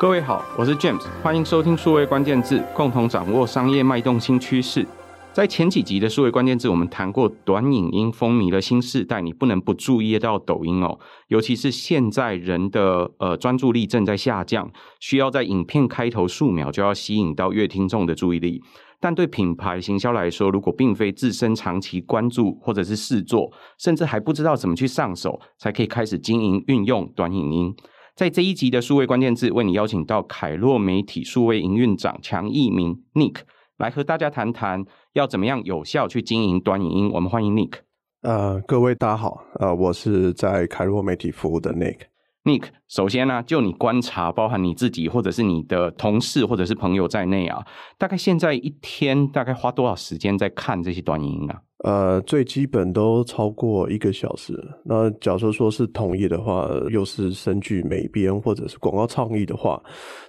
各位好，我是 James，欢迎收听数位关键字，共同掌握商业脉动新趋势。在前几集的数位关键字，我们谈过短影音风靡了新世代，你不能不注意到抖音哦，尤其是现在人的呃专注力正在下降，需要在影片开头数秒就要吸引到阅听众的注意力。但对品牌行销来说，如果并非自身长期关注或者是试做，甚至还不知道怎么去上手，才可以开始经营运用短影音。在这一集的数位关键字，为你邀请到凯洛媒体数位营运长强义明 Nick 来和大家谈谈要怎么样有效去经营短影音。我们欢迎 Nick。呃，各位大家好，呃，我是在凯洛媒体服务的 Nick。Nick，首先呢、就你观察，包含你自己或者是你的同事或者是朋友在内啊，大概现在一天大概花多少时间在看这些短影音啊？呃，最基本都超过一个小时。那假设说是同业的话，又是身具美编或者是广告创意的话，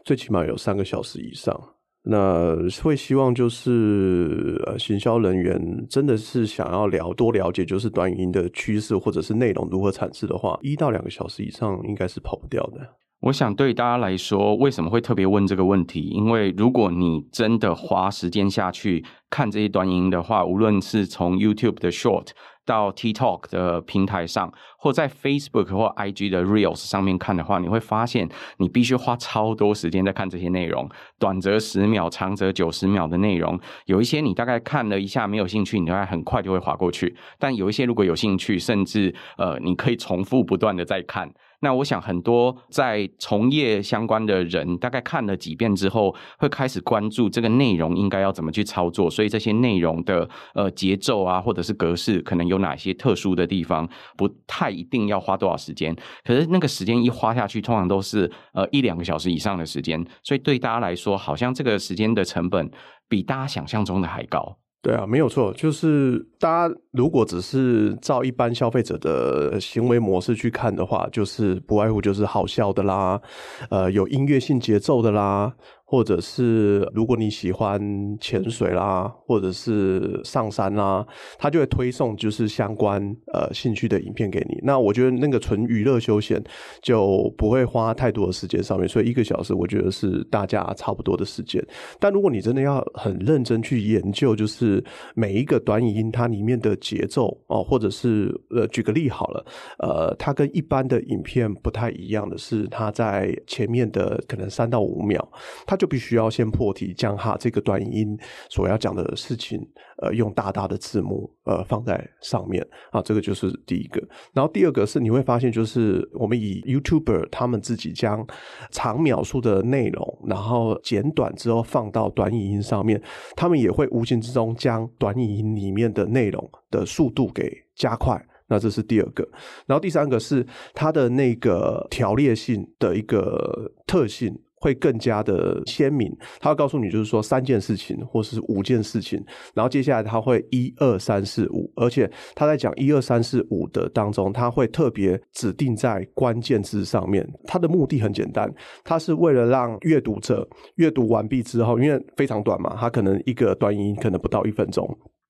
最起码有三个小时以上。那会希望就是呃，行销人员真的是想要了多了解，就是短影音的趋势或者是内容如何产制的话，一到两个小时以上应该是跑不掉的。我想对大家来说，为什么会特别问这个问题？因为如果你真的花时间下去看这些短影音的话，无论是从 YouTube 的 Short 到 TikTok 的平台上，或在 Facebook 或 IG 的 Reels 上面看的话，你会发现你必须花超多时间在看这些内容，短则十秒，长则九十秒的内容。有一些你大概看了一下没有兴趣，你大概很快就会划过去；但有一些如果有兴趣，甚至呃，你可以重复不断的在看。那我想，很多在从业相关的人，大概看了几遍之后，会开始关注这个内容应该要怎么去操作。所以这些内容的呃节奏啊，或者是格式，可能有哪些特殊的地方，不太一定要花多少时间。可是那个时间一花下去，通常都是呃一两个小时以上的时间。所以对大家来说，好像这个时间的成本比大家想象中的还高。对啊，没有错，就是大家如果只是照一般消费者的行为模式去看的话，就是不外乎就是好笑的啦，呃，有音乐性节奏的啦。或者是如果你喜欢潜水啦，或者是上山啦，他就会推送就是相关呃兴趣的影片给你。那我觉得那个纯娱乐休闲就不会花太多的时间上面，所以一个小时我觉得是大家差不多的时间。但如果你真的要很认真去研究，就是每一个短影音它里面的节奏哦，或者是呃举个例好了，呃，它跟一般的影片不太一样的是，它在前面的可能三到五秒，它就必须要先破题，将哈这个短语音所要讲的事情，呃，用大大的字幕呃放在上面啊，这个就是第一个。然后第二个是你会发现，就是我们以 YouTuber 他们自己将长描述的内容，然后简短之后放到短语音上面，他们也会无形之中将短语音里面的内容的速度给加快。那这是第二个。然后第三个是它的那个条列性的一个特性。会更加的鲜明，他会告诉你，就是说三件事情，或是五件事情，然后接下来他会一二三四五，而且他在讲一二三四五的当中，他会特别指定在关键字上面。他的目的很简单，他是为了让阅读者阅读完毕之后，因为非常短嘛，他可能一个短音可能不到一分钟，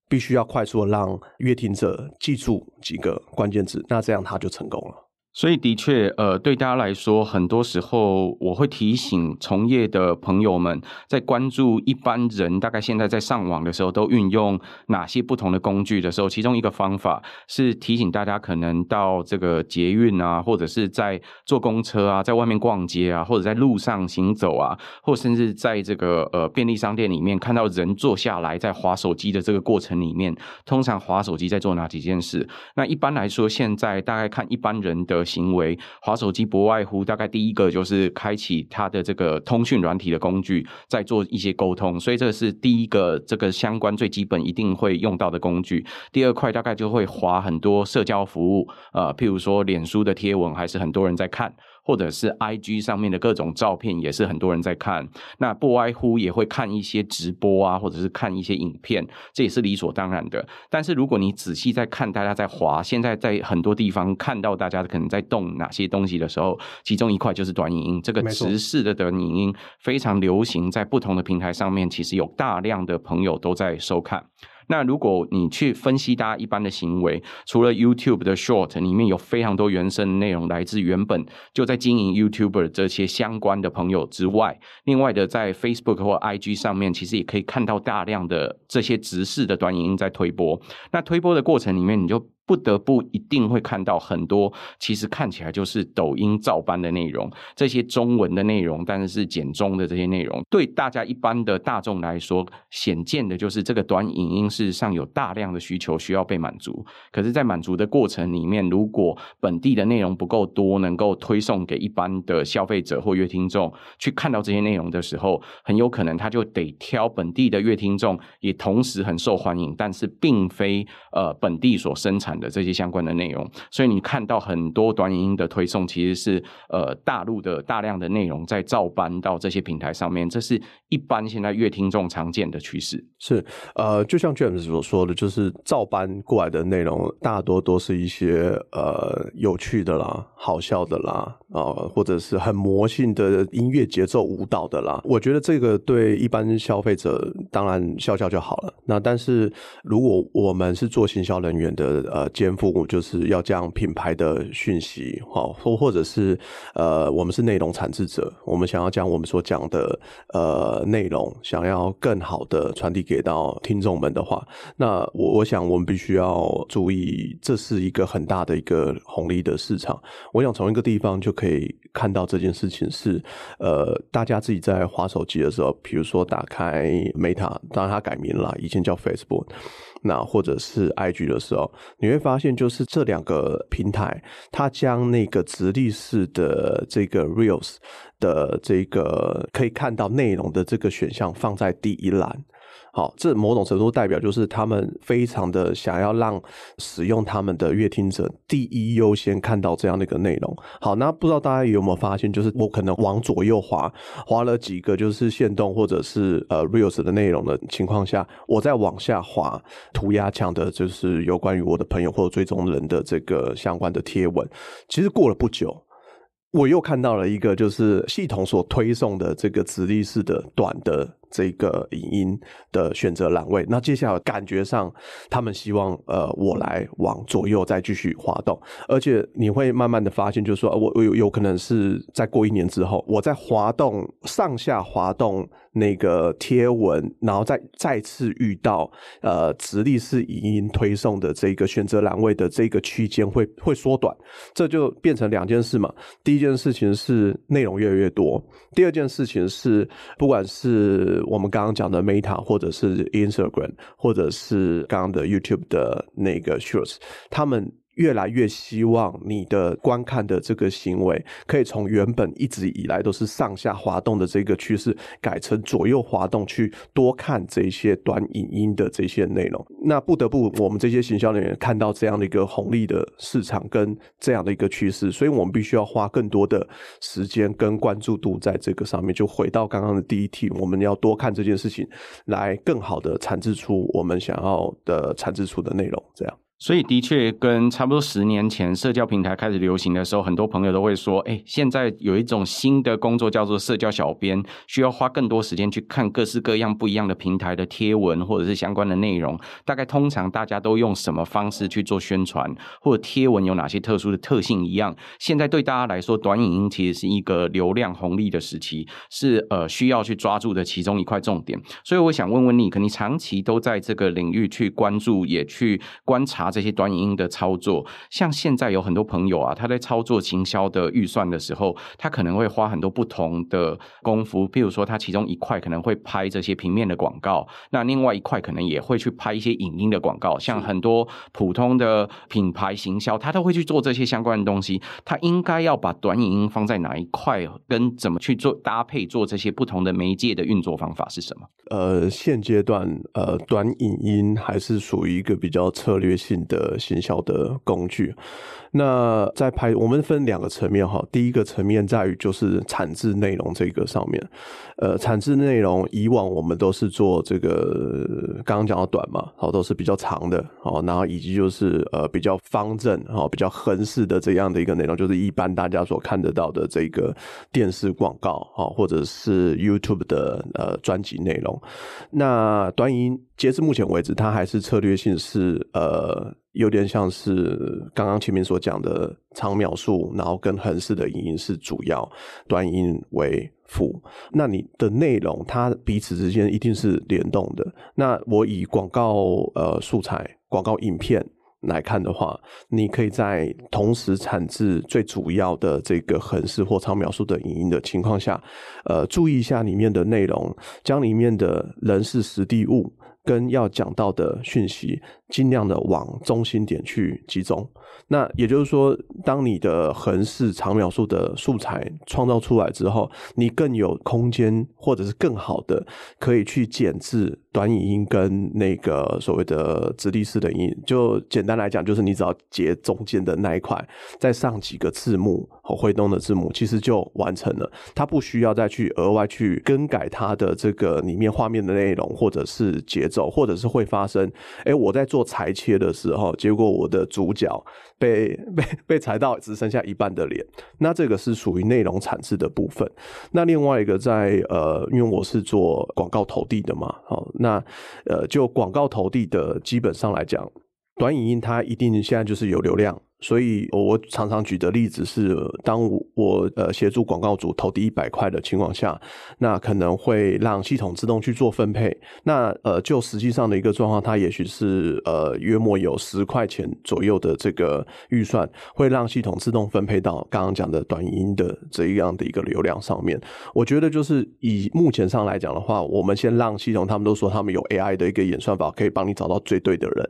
必须要快速的让阅听者记住几个关键字，那这样他就成功了。所以的确，呃，对大家来说，很多时候我会提醒从业的朋友们，在关注一般人大概现在在上网的时候都运用哪些不同的工具的时候，其中一个方法是提醒大家，可能到这个捷运啊，或者是在坐公车啊，在外面逛街啊，或者在路上行走啊，或甚至在这个呃便利商店里面看到人坐下来在滑手机的这个过程里面，通常滑手机在做哪几件事？那一般来说，现在大概看一般人的。行为划手机不外乎大概第一个就是开启它的这个通讯软体的工具，在做一些沟通，所以这是第一个这个相关最基本一定会用到的工具。第二块大概就会划很多社交服务，呃，譬如说脸书的贴文，还是很多人在看。或者是 IG 上面的各种照片，也是很多人在看。那不外乎也会看一些直播啊，或者是看一些影片，这也是理所当然的。但是如果你仔细在看大家在滑，现在在很多地方看到大家可能在动哪些东西的时候，其中一块就是短影音。这个直视的短影音非常流行，在不同的平台上面，其实有大量的朋友都在收看。那如果你去分析大家一般的行为，除了 YouTube 的 Short 里面有非常多原生内容来自原本就在经营 YouTuber 这些相关的朋友之外，另外的在 Facebook 或 IG 上面，其实也可以看到大量的这些直视的短影音在推播。那推播的过程里面，你就不得不一定会看到很多，其实看起来就是抖音照搬的内容，这些中文的内容，但是是简中的这些内容，对大家一般的大众来说，显见的就是这个短影音事实上有大量的需求需要被满足。可是，在满足的过程里面，如果本地的内容不够多，能够推送给一般的消费者或乐听众去看到这些内容的时候，很有可能他就得挑本地的乐听众，也同时很受欢迎，但是并非呃本地所生产的这些相关的内容，所以你看到很多短影音的推送，其实是呃大陆的大量的内容在照搬到这些平台上面，这是一般现在乐听众常见的趋势。是呃，就像 James 所说的，就是照搬过来的内容，大多都是一些呃有趣的啦、好笑的啦啊、或者是很魔性的音乐节奏舞蹈的啦。我觉得这个对一般消费者当然笑笑就好了。那但是如果我们是做行销人员的，呃。肩负就是要将品牌的讯息，好，或或者是呃，我们是内容产制者，我们想要将我们所讲的呃内容，想要更好的传递给到听众们的话，那我我想我们必须要注意，这是一个很大的一个红利的市场。我想从一个地方就可以看到这件事情是，呃，大家自己在滑手机的时候，比如说打开 Meta，当然它改名了，以前叫 Facebook。那或者是 IG 的时候，你会发现，就是这两个平台，它将那个直立式的这个 Reels 的这个可以看到内容的这个选项放在第一栏。好，这某种程度代表就是他们非常的想要让使用他们的阅听者第一优先看到这样的一个内容。好，那不知道大家有没有发现，就是我可能往左右滑，滑了几个就是限动或者是呃 reels 的内容的情况下，我再往下滑涂鸦墙的，就是有关于我的朋友或者追踪人的这个相关的贴文。其实过了不久，我又看到了一个就是系统所推送的这个直立式的短的。这个影音的选择栏位，那接下来感觉上，他们希望呃我来往左右再继续滑动，而且你会慢慢的发现，就是说我我有有可能是在过一年之后，我在滑动上下滑动那个贴文，然后再再次遇到呃直立式影音推送的这个选择栏位的这个区间会会缩短，这就变成两件事嘛。第一件事情是内容越来越多，第二件事情是不管是我们刚刚讲的 Meta，或者是 Instagram，或者是刚刚的 YouTube 的那个 Shorts，他们。越来越希望你的观看的这个行为，可以从原本一直以来都是上下滑动的这个趋势，改成左右滑动，去多看这些短影音的这些内容。那不得不，我们这些行销人员看到这样的一个红利的市场跟这样的一个趋势，所以我们必须要花更多的时间跟关注度在这个上面。就回到刚刚的第一题，我们要多看这件事情，来更好的产制出我们想要的产制出的内容，这样。所以的确，跟差不多十年前社交平台开始流行的时候，很多朋友都会说：“哎，现在有一种新的工作叫做社交小编，需要花更多时间去看各式各样不一样的平台的贴文或者是相关的内容。大概通常大家都用什么方式去做宣传，或者贴文有哪些特殊的特性一样。现在对大家来说，短影音其实是一个流量红利的时期，是呃需要去抓住的其中一块重点。所以我想问问你，可你长期都在这个领域去关注，也去观察。这些短影音的操作，像现在有很多朋友啊，他在操作行销的预算的时候，他可能会花很多不同的功夫。譬如说，他其中一块可能会拍这些平面的广告，那另外一块可能也会去拍一些影音的广告。像很多普通的品牌行销，他都会去做这些相关的东西。他应该要把短影音放在哪一块，跟怎么去做搭配，做这些不同的媒介的运作方法是什么？呃，现阶段呃，短影音还是属于一个比较策略性的行销的工具，那在拍，我们分两个层面哈。第一个层面在于就是产制内容这个上面，呃，产制内容以往我们都是做这个，刚刚讲到短嘛，好，都是比较长的，好，然后以及就是呃比较方正，好，比较横式的这样的一个内容，就是一般大家所看得到的这个电视广告，好，或者是 YouTube 的呃专辑内容。那短影音截至目前为止，它还是策略性是呃。有点像是刚刚前面所讲的长秒数，然后跟横式的影音是主要，短音为辅。那你的内容它彼此之间一定是联动的。那我以广告呃素材、广告影片来看的话，你可以在同时产制最主要的这个横式或长秒数的影音的情况下，呃，注意一下里面的内容，将里面的人事时地物跟要讲到的讯息。尽量的往中心点去集中，那也就是说，当你的横式长描述的素材创造出来之后，你更有空间，或者是更好的可以去剪制短影音跟那个所谓的直立式的音。就简单来讲，就是你只要截中间的那一块，再上几个字幕和挥动的字幕，其实就完成了。它不需要再去额外去更改它的这个里面画面的内容，或者是节奏，或者是会发生，哎，我在做。裁切的时候，结果我的主角被被被裁到只剩下一半的脸，那这个是属于内容产制的部分。那另外一个在呃，因为我是做广告投递的嘛，好，那呃，就广告投递的基本上来讲，短影音它一定现在就是有流量。所以，我常常举的例子是，当我呃协助广告主投递一百块的情况下，那可能会让系统自动去做分配。那呃，就实际上的一个状况，它也许是呃约莫有十块钱左右的这个预算，会让系统自动分配到刚刚讲的短音的这样的一个流量上面。我觉得就是以目前上来讲的话，我们先让系统，他们都说他们有 AI 的一个演算法，可以帮你找到最对的人，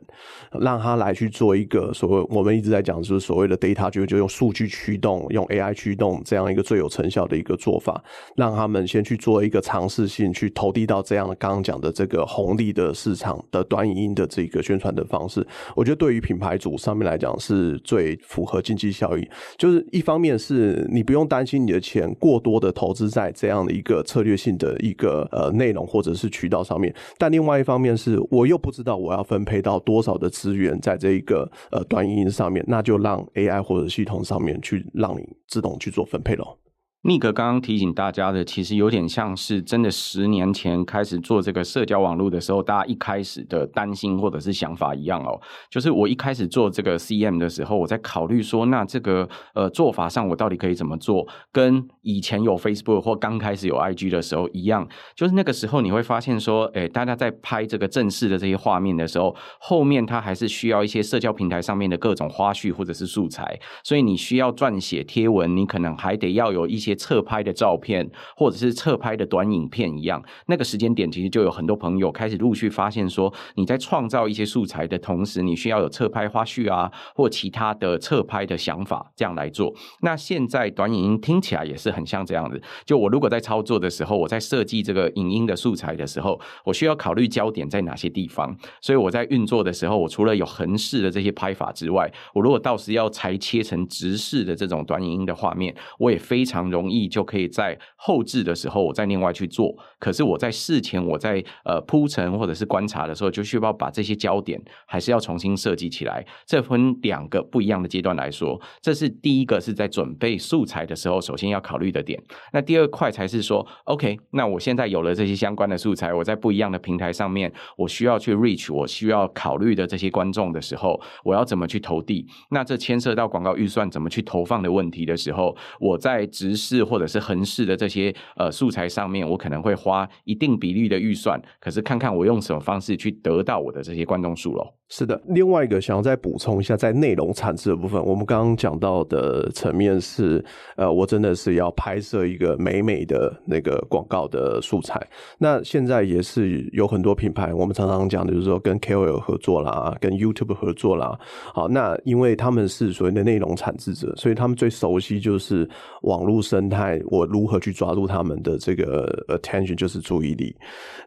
让他来去做一个所谓我们一直在讲。就是所谓的 data 就就用数据驱动，用 AI 驱动这样一个最有成效的一个做法，让他们先去做一个尝试性去投递到这样的刚刚讲的这个红利的市场的短影音的这个宣传的方式。我觉得对于品牌主上面来讲是最符合经济效益。就是一方面是你不用担心你的钱过多的投资在这样的一个策略性的一个呃内容或者是渠道上面，但另外一方面是我又不知道我要分配到多少的资源在这一个呃短影音上面，那就。就让 AI 或者系统上面去让你自动去做分配咯。尼克刚刚提醒大家的，其实有点像是真的十年前开始做这个社交网络的时候，大家一开始的担心或者是想法一样哦。就是我一开始做这个 CM 的时候，我在考虑说，那这个呃做法上我到底可以怎么做，跟以前有 Facebook 或刚开始有 IG 的时候一样。就是那个时候你会发现说，哎，大家在拍这个正式的这些画面的时候，后面它还是需要一些社交平台上面的各种花絮或者是素材，所以你需要撰写贴文，你可能还得要有一些。侧拍的照片，或者是侧拍的短影片一样，那个时间点其实就有很多朋友开始陆续发现说，你在创造一些素材的同时，你需要有侧拍花絮啊，或其他的侧拍的想法，这样来做。那现在短影音听起来也是很像这样子。就我如果在操作的时候，我在设计这个影音的素材的时候，我需要考虑焦点在哪些地方。所以我在运作的时候，我除了有横式的这些拍法之外，我如果到时要裁切成直式的这种短影音的画面，我也非常容容。易就可以在后置的时候，我再另外去做。可是我在事前，我在呃铺陈或者是观察的时候，就需要把这些焦点还是要重新设计起来。这分两个不一样的阶段来说，这是第一个是在准备素材的时候，首先要考虑的点。那第二块才是说，OK，那我现在有了这些相关的素材，我在不一样的平台上面，我需要去 reach，我需要考虑的这些观众的时候，我要怎么去投递？那这牵涉到广告预算怎么去投放的问题的时候，我在直视。或者是横式的这些呃素材上面，我可能会花一定比例的预算，可是看看我用什么方式去得到我的这些观众数咯。是的，另外一个想要再补充一下，在内容产制的部分，我们刚刚讲到的层面是，呃，我真的是要拍摄一个美美的那个广告的素材。那现在也是有很多品牌，我们常常讲的就是说跟 KOL 合作啦，跟 YouTube 合作啦。好，那因为他们是所谓的内容产制者，所以他们最熟悉就是网络生态，我如何去抓住他们的这个 attention，就是注意力。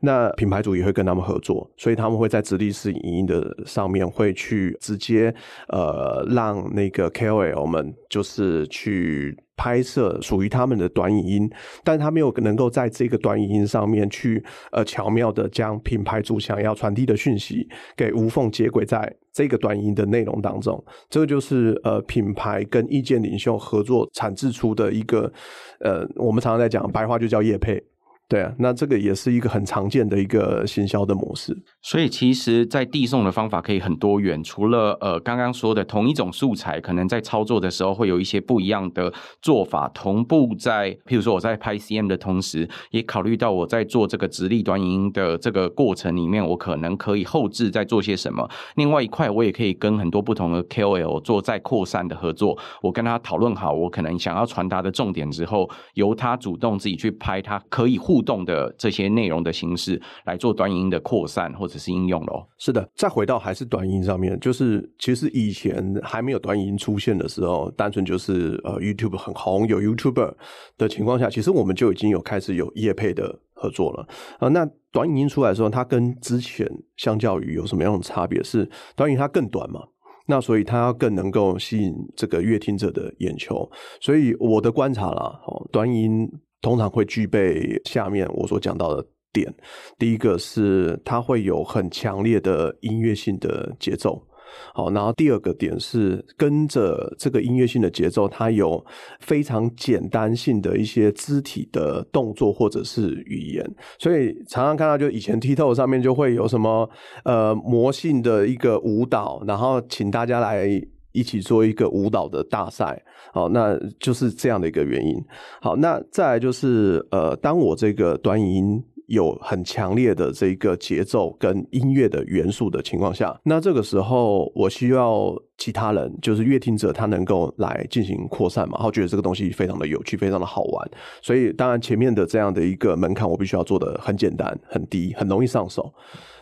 那品牌主也会跟他们合作，所以他们会在直立式影音的上面会去直接呃让那个 KOL 们就是去。拍摄属于他们的短影音，但他没有能够在这个短影音上面去呃巧妙的将品牌主想要传递的讯息给无缝接轨在这个短影音的内容当中。这个就是呃品牌跟意见领袖合作产制出的一个呃，我们常常在讲白话就叫叶配。对啊，那这个也是一个很常见的一个行销的模式。所以其实，在递送的方法可以很多元。除了呃刚刚说的同一种素材，可能在操作的时候会有一些不一样的做法。同步在，譬如说我在拍 CM 的同时，也考虑到我在做这个直立短影音的这个过程里面，我可能可以后置在做些什么。另外一块，我也可以跟很多不同的 KOL 做再扩散的合作。我跟他讨论好，我可能想要传达的重点之后，由他主动自己去拍，他可以互。互动的这些内容的形式来做短影音的扩散或者是应用咯。是的，再回到还是短音上面，就是其实以前还没有短影音出现的时候，单纯就是呃 YouTube 很红，有 YouTuber 的情况下，其实我们就已经有开始有业配的合作了啊、那短影音出来的时候，它跟之前相较于有什么样的差别？是短影它更短嘛？那所以它更能够吸引这个阅听者的眼球。所以我的观察啦，哦，短音。通常会具备下面我所讲到的点，第一个是它会有很强烈的音乐性的节奏，好，然后第二个点是跟着这个音乐性的节奏，它有非常简单性的一些肢体的动作或者是语言，所以常常看到就以前 TikTok 上面就会有什么呃魔性的一个舞蹈，然后请大家来。一起做一个舞蹈的大赛，好，那就是这样的一个原因。好，那再来就是，呃，当我这个短影音有很强烈的这个节奏跟音乐的元素的情况下，那这个时候我需要其他人，就是乐听者，他能够来进行扩散嘛，然后觉得这个东西非常的有趣，非常的好玩。所以，当然前面的这样的一个门槛，我必须要做得很简单、很低、很容易上手。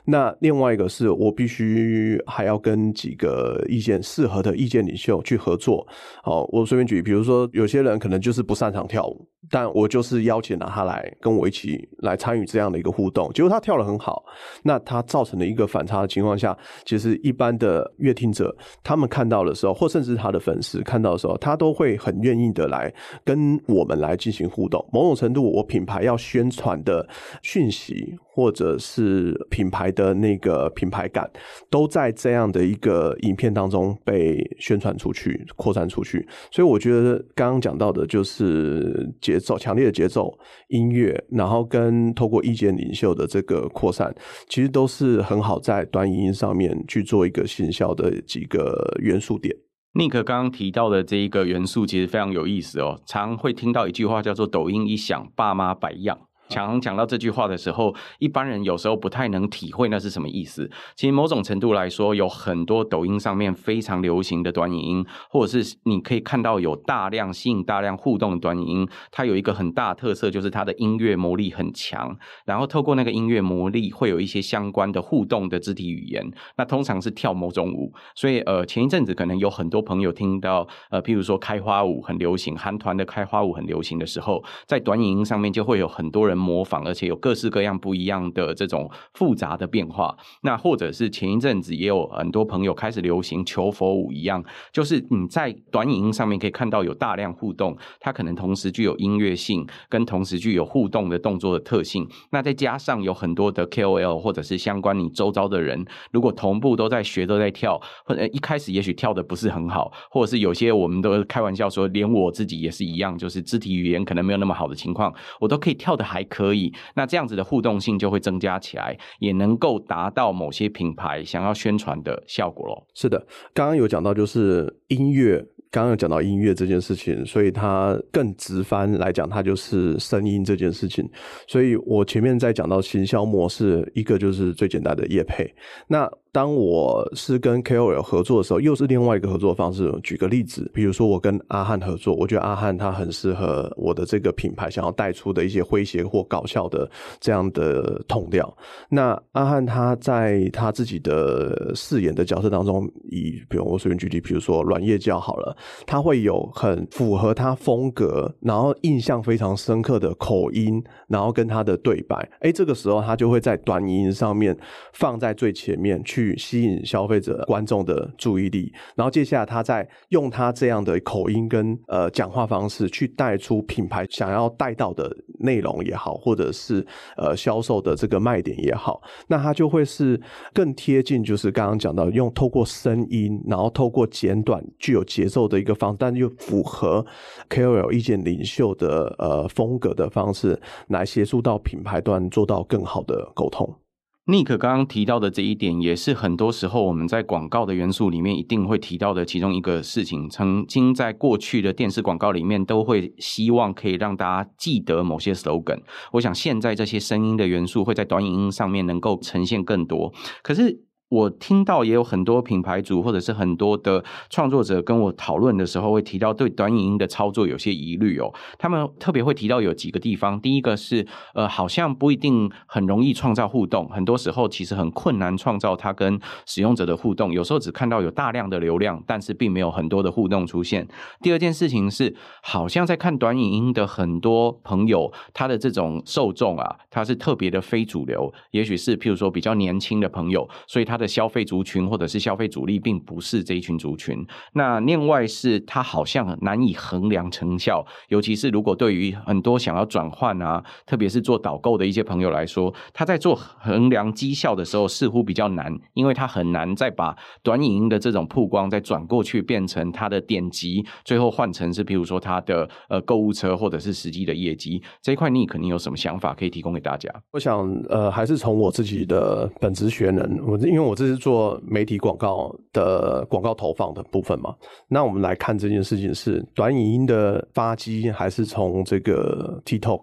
那另外一个是我必须还要跟几个意见适合的意见领袖去合作。好，我随便举，比如说有些人可能就是不擅长跳舞，但我就是邀请了他来跟我一起来参与这样的一个互动。结果他跳得很好，那他造成了一个反差的情况下，其实一般的乐听者他们看到的时候，或甚至他的粉丝看到的时候，他都会很愿意的来跟我们来进行互动。某种程度，我品牌要宣传的讯息。或者是品牌的那个品牌感，都在这样的一个影片当中被宣传出去、扩散出去。所以我觉得刚刚讲到的就是节奏强烈的节奏、音乐，然后跟透过意见领袖的这个扩散，其实都是很好在短影音上面去做一个行销的几个元素点。Nick 刚刚提到的这一个元素其实非常有意思哦，常会听到一句话叫做“抖音一响，爸妈百样”。强讲到这句话的时候，一般人有时候不太能体会那是什么意思。其实某种程度来说，有很多抖音上面非常流行的短影音，或者是你可以看到有大量吸引大量互动的短影音，它有一个很大特色，就是它的音乐魔力很强。然后透过那个音乐魔力，会有一些相关的互动的肢体语言。那通常是跳某种舞。所以呃，前一阵子可能有很多朋友听到呃，譬如说开花舞很流行，韩团的开花舞很流行的时候，在短影音上面就会有很多人。模仿，而且有各式各样不一样的这种复杂的变化。那或者是前一阵子也有很多朋友开始流行求佛舞一样，就是你在短影音上面可以看到有大量互动，它可能同时具有音乐性，跟同时具有互动的动作的特性。那再加上有很多的 KOL 或者是相关你周遭的人，如果同步都在学都在跳，或者一开始也许跳的不是很好，或者是有些我们都开玩笑说，连我自己也是一样，就是肢体语言可能没有那么好的情况，我都可以跳的还。可以，那这样子的互动性就会增加起来，也能够达到某些品牌想要宣传的效果咯。是的，刚刚有讲到就是音乐。刚刚有讲到音乐这件事情，所以它更直翻来讲，它就是声音这件事情。所以我前面在讲到行销模式，一个就是最简单的业配。那当我是跟 KOL 合作的时候，又是另外一个合作方式。举个例子，比如说我跟阿汉合作，我觉得阿汉他很适合我的这个品牌想要带出的一些诙谐或搞笑的这样的痛调。那阿汉他在他自己的饰演的角色当中，以比如我随便举例，比如说阮夜潎好了，他会有很符合他风格，然后印象非常深刻的口音，然后跟他的对白，哎，这个时候他就会在短音上面放在最前面去去吸引消费者观众的注意力，然后接下来他再用他这样的口音跟呃讲话方式去带出品牌想要带到的内容也好，或者是呃销售的这个卖点也好，那他就会是更贴近，就是刚刚讲到用透过声音，然后透过简短具有节奏的一个方式，但又符合 KOL 意见领袖的呃风格的方式，来协助到品牌端做到更好的沟通。Nick 刚刚提到的这一点，也是很多时候我们在广告的元素里面一定会提到的其中一个事情。曾经在过去的电视广告里面，都会希望可以让大家记得某些 slogan。我想现在这些声音的元素会在短影音上面能够呈现更多。可是。我听到也有很多品牌主或者是很多的创作者跟我讨论的时候，会提到对短影音的操作有些疑虑哦。他们特别会提到有几个地方，第一个是呃，好像不一定很容易创造互动，很多时候其实很困难创造它跟使用者的互动。有时候只看到有大量的流量，但是并没有很多的互动出现。第二件事情是，好像在看短影音的很多朋友，他的这种受众啊，他是特别的非主流，也许是譬如说比较年轻的朋友，所以他的。的消费族群或者是消费主力，并不是这一群族群。那另外是它好像难以衡量成效，尤其是如果对于很多想要转换啊，特别是做导购的一些朋友来说，他在做衡量绩效的时候似乎比较难，因为他很难再把短影音的这种曝光再转过去变成他的点击，最后换成是比如说他的呃购物车或者是实际的业绩这一块，你肯定有什么想法可以提供给大家？我想呃，还是从我自己的本职学能，我因为我。这是做媒体广告的广告投放的部分嘛？那我们来看这件事情是短影音的发迹，还是从这个 TikTok？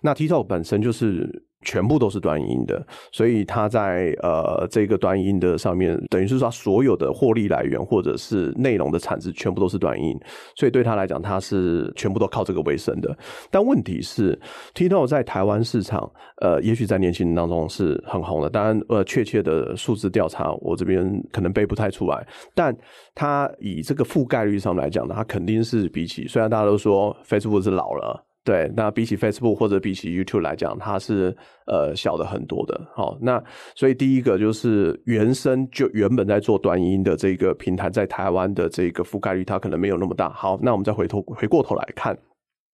那 TikTok 本身就是。全部都是短音的，所以他在呃这个短音的上面，等于是说所有的获利来源或者是内容的产值，全部都是短音，所以对他来讲，他是全部都靠这个为生的。但问题是，TikTok 在台湾市场，呃，也许在年轻人当中是很红的，当然，呃，确切的数字调查我这边可能背不太出来，但他以这个覆盖率上来讲呢，他肯定是比起虽然大家都说 Facebook 是老了。对，那比起 Facebook 或者比起 YouTube 来讲，它是呃小的很多的。好，那所以第一个就是原生就原本在做短音的这个平台，在台湾的这个覆盖率，它可能没有那么大。好，那我们再回头回过头来看。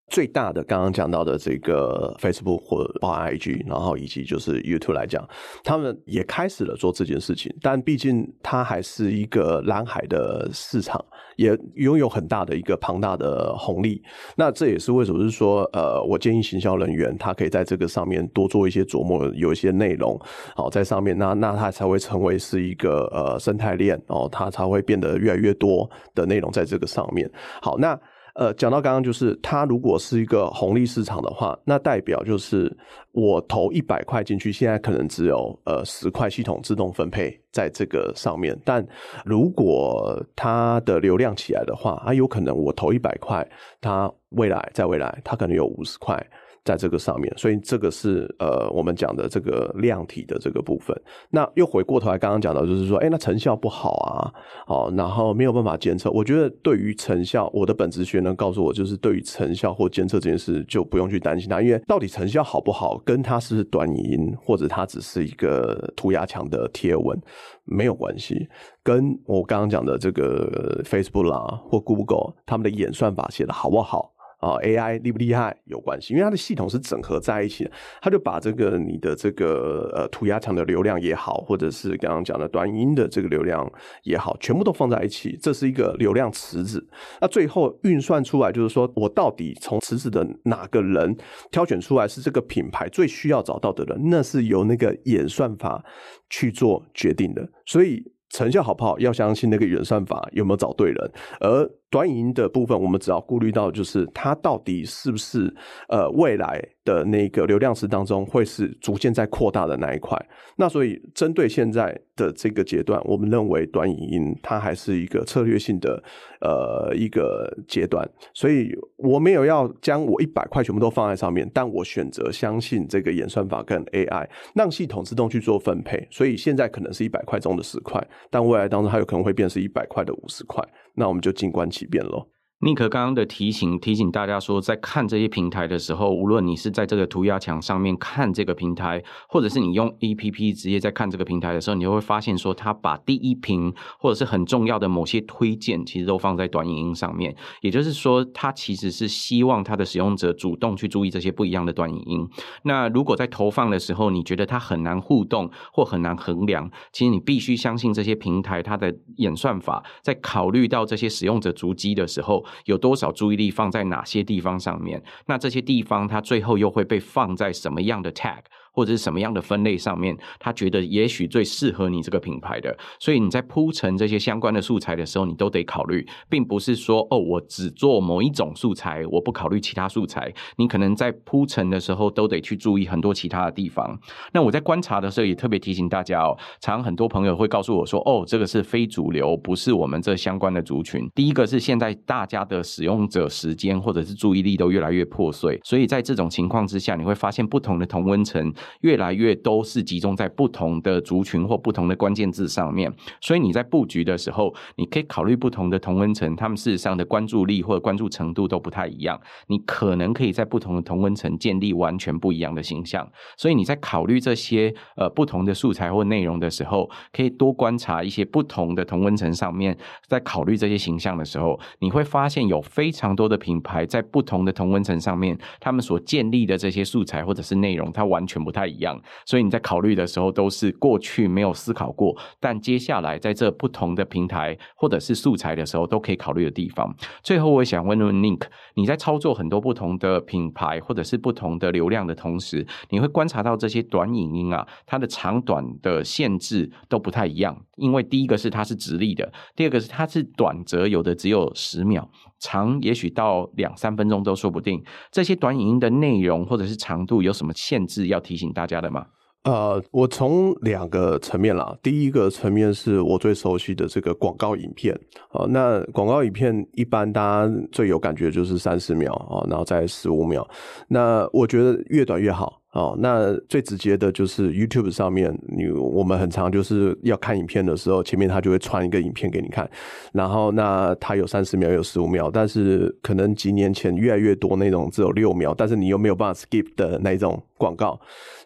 最大的刚刚讲到的这个 Facebook 或者 IG，然后以及就是 YouTube 来讲，他们也开始了做这件事情，但毕竟它还是一个蓝海的市场，也拥有很大的一个庞大的红利。那这也是为什么是说，呃，我建议行销人员他可以在这个上面多做一些琢磨，有一些内容，好在上面，那那它才会成为是一个呃生态链哦，它才会变得越来越多的内容在这个上面。好，那。呃，讲到刚刚就是，它如果是一个红利市场的话，那代表就是我投一百块进去，现在可能只有呃十块系统自动分配在这个上面。但如果它的流量起来的话，它有可能我投一百块，它未来在未来它可能有五十块。在这个上面，所以这个是呃我们讲的这个量体的这个部分。那又回过头来，刚刚讲到就是说，哎，那成效不好啊，哦，然后没有办法监测。我觉得对于成效，我的本职学能告诉我，就是对于成效或监测这件事，就不用去担心它，因为到底成效好不好，跟它是短语音或者它只是一个涂鸦墙的贴文没有关系，跟我刚刚讲的这个 Facebook 啦或 Google 他们的演算法写的好不好。啊，AI 厉不厉害有关系，因为它的系统是整合在一起的，它就把这个你的这个呃涂鸦墙的流量也好，或者是刚刚讲的短音的这个流量也好，全部都放在一起，这是一个流量池子。那最后运算出来就是说我到底从池子的哪个人挑选出来是这个品牌最需要找到的人，那是由那个演算法去做决定的。所以成效好不好，要相信那个演算法有没有找对人。而短影音的部分，我们只要顾虑到就是它到底是不是呃未来的那个流量池当中会是逐渐在扩大的那一块。那所以针对现在的这个阶段，我们认为短影音它还是一个策略性的呃一个阶段。所以我没有要将我一百块全部都放在上面，但我选择相信这个演算法跟 AI，让系统自动去做分配。所以现在可能是一百块中的十块。但未来当中，它有可能会变成一百块的五十块，那我们就静观其变喽。尼克刚刚的提醒提醒大家说，在看这些平台的时候，无论你是在这个涂鸦墙上面看这个平台，或者是你用 APP 直接在看这个平台的时候，你就会发现说，它把第一屏或者是很重要的某些推荐，其实都放在短影音上面。也就是说，它其实是希望它的使用者主动去注意这些不一样的短影音。那如果在投放的时候，你觉得它很难互动或很难衡量，其实你必须相信这些平台它的演算法在考虑到这些使用者足迹的时候。有多少注意力放在哪些地方上面？那这些地方它最后又会被放在什么样的 tag？或者是什么样的分类上面，他觉得也许最适合你这个品牌的，所以你在铺陈这些相关的素材的时候，你都得考虑，并不是说哦，我只做某一种素材，我不考虑其他素材。你可能在铺陈的时候都得去注意很多其他的地方。那我在观察的时候也特别提醒大家哦，常很多朋友会告诉我说，哦，这个是非主流，不是我们这相关的族群。第一个是现在大家的使用者时间或者是注意力都越来越破碎，所以在这种情况之下，你会发现不同的同温层。越来越都是集中在不同的族群或不同的关键字上面，所以你在布局的时候，你可以考虑不同的同温层，他们事实上的关注力或者关注程度都不太一样，你可能可以在不同的同温层建立完全不一样的形象。所以你在考虑这些呃不同的素材或内容的时候，可以多观察一些不同的同温层上面，在考虑这些形象的时候，你会发现有非常多的品牌在不同的同温层上面，他们所建立的这些素材或者是内容，它完全不太一样。所以你在考虑的时候，都是过去没有思考过，但接下来在这不同的平台或者是素材的时候，都可以考虑的地方。最后，我想问问 Nick，你在操作很多不同的品牌或者是不同的流量的同时，你会观察到这些短影音啊，它的长短的限制都不太一样。因为第一个是它是直立的，第二个是它是短则，有的只有十秒。长也许到两三分钟都说不定。这些短影音的内容或者是长度有什么限制要提醒大家的吗？呃，我从两个层面啦。第一个层面是我最熟悉的这个广告影片啊。那广告影片一般大家最有感觉就是三十秒啊，然后再十五秒。那我觉得越短越好。哦，那最直接的就是 YouTube 上面，你我们很常就是要看影片的时候，前面他就会传一个影片给你看，然后那他有三十秒，有十五秒，但是可能几年前越来越多那种只有六秒，但是你又没有办法 skip 的那种广告，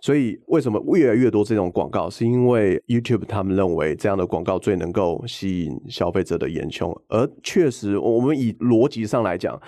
所以为什么越来越多这种广告？是因为 YouTube 他们认为这样的广告最能够吸引消费者的眼球，而确实，我们以逻辑上来讲。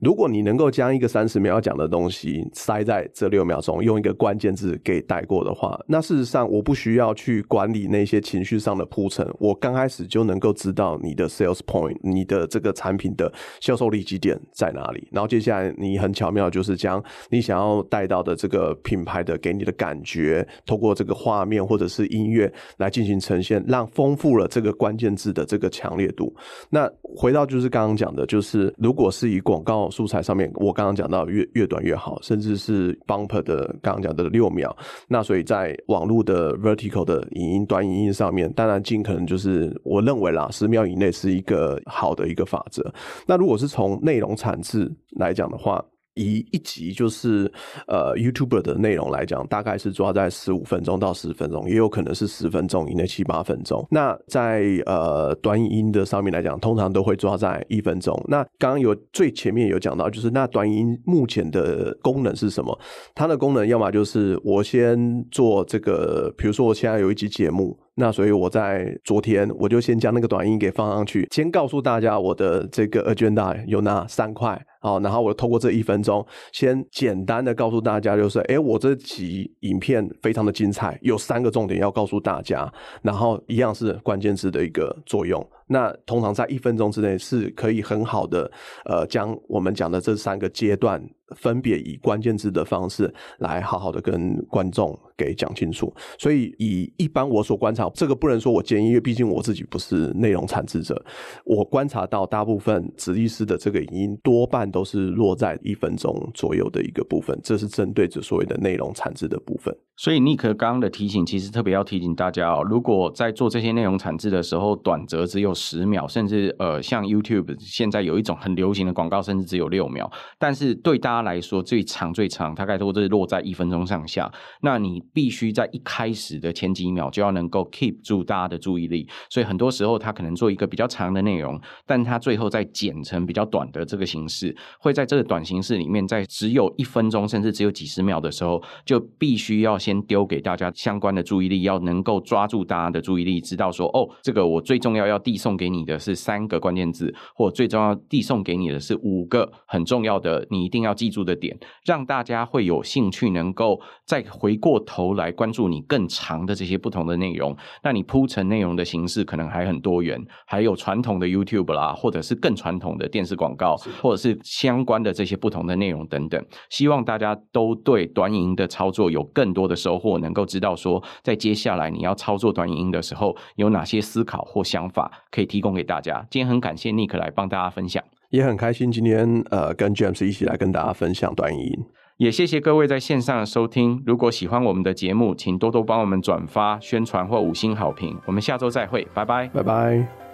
如果你能够将一个三十秒要讲的东西塞在这六秒钟，用一个关键字给带过的话，那事实上我不需要去管理那些情绪上的铺陈，我刚开始就能够知道你的 sales point，你的这个产品的销售利基点在哪里。然后接下来你很巧妙就是将你想要带到的这个品牌的给你的感觉，透过这个画面或者是音乐来进行呈现，让丰富了这个关键字的这个强烈度。那回到就是刚刚讲的，就是如果是以广告素材上面，我刚刚讲到越越短越好，甚至是 bumper 的刚刚讲的六秒。那所以在网络的 vertical 的影音短影音上面，当然尽可能就是我认为啦，十秒以内是一个好的一个法则。那如果是从内容产制来讲的话，以一集就是呃 YouTuber 的内容来讲，大概是抓在十五分钟到十分钟，也有可能是十分钟以内七八分钟。那在呃短影音的上面来讲，通常都会抓在一分钟。那刚刚有最前面有讲到，就是那短音目前的功能是什么？它的功能要么就是我先做这个，比如说我现在有一集节目，那所以我在昨天我就先将那个短音给放上去，先告诉大家我的这个 agenda 有哪三块。好，然后我透过这一分钟，先简单的告诉大家，就是，哎，我这集影片非常的精彩，有三个重点要告诉大家，然后一样是关键字的一个作用。那通常在一分钟之内是可以很好的，呃，将我们讲的这三个阶段。分别以关键字的方式来好好的跟观众给讲清楚，所以以一般我所观察，这个不能说我建议，因为毕竟我自己不是内容产制者，我观察到大部分职律师的这个影音多半都是落在一分钟左右的一个部分，这是针对着所谓的内容产制的部分。所以尼克刚刚的提醒，其实特别要提醒大家哦，如果在做这些内容产制的时候，短则只有十秒，甚至呃，像 YouTube 现在有一种很流行的广告，甚至只有六秒，但是对大他来说，最长最长大概都是落在一分钟上下。那你必须在一开始的前几秒就要能够 keep 住大家的注意力。所以很多时候，他可能做一个比较长的内容，但他最后再剪成比较短的这个形式，会在这个短形式里面，在只有一分钟甚至只有几十秒的时候，就必须要。先丢给大家相关的注意力，要能够抓住大家的注意力，知道说哦，这个我最重要要递送给你的是三个关键字，或最重要递送给你的是五个很重要的，你一定要记记住的点，让大家会有兴趣，能够再回过头来关注你更长的这些不同的内容。那你铺陈内容的形式可能还很多元，还有传统的 YouTube 啦，或者是更传统的电视广告，或者是相关的这些不同的内容等等。希望大家都对短影音的操作有更多的收获，能够知道说，在接下来你要操作短影音的时候，有哪些思考或想法可以提供给大家。今天很感谢 Nick 来帮大家分享，也很开心今天呃跟 James 一起来跟大家分享短影音，也谢谢各位在线上的收听。如果喜欢我们的节目，请多多帮我们转发、宣传或五星好评。我们下周再会，拜拜，拜拜。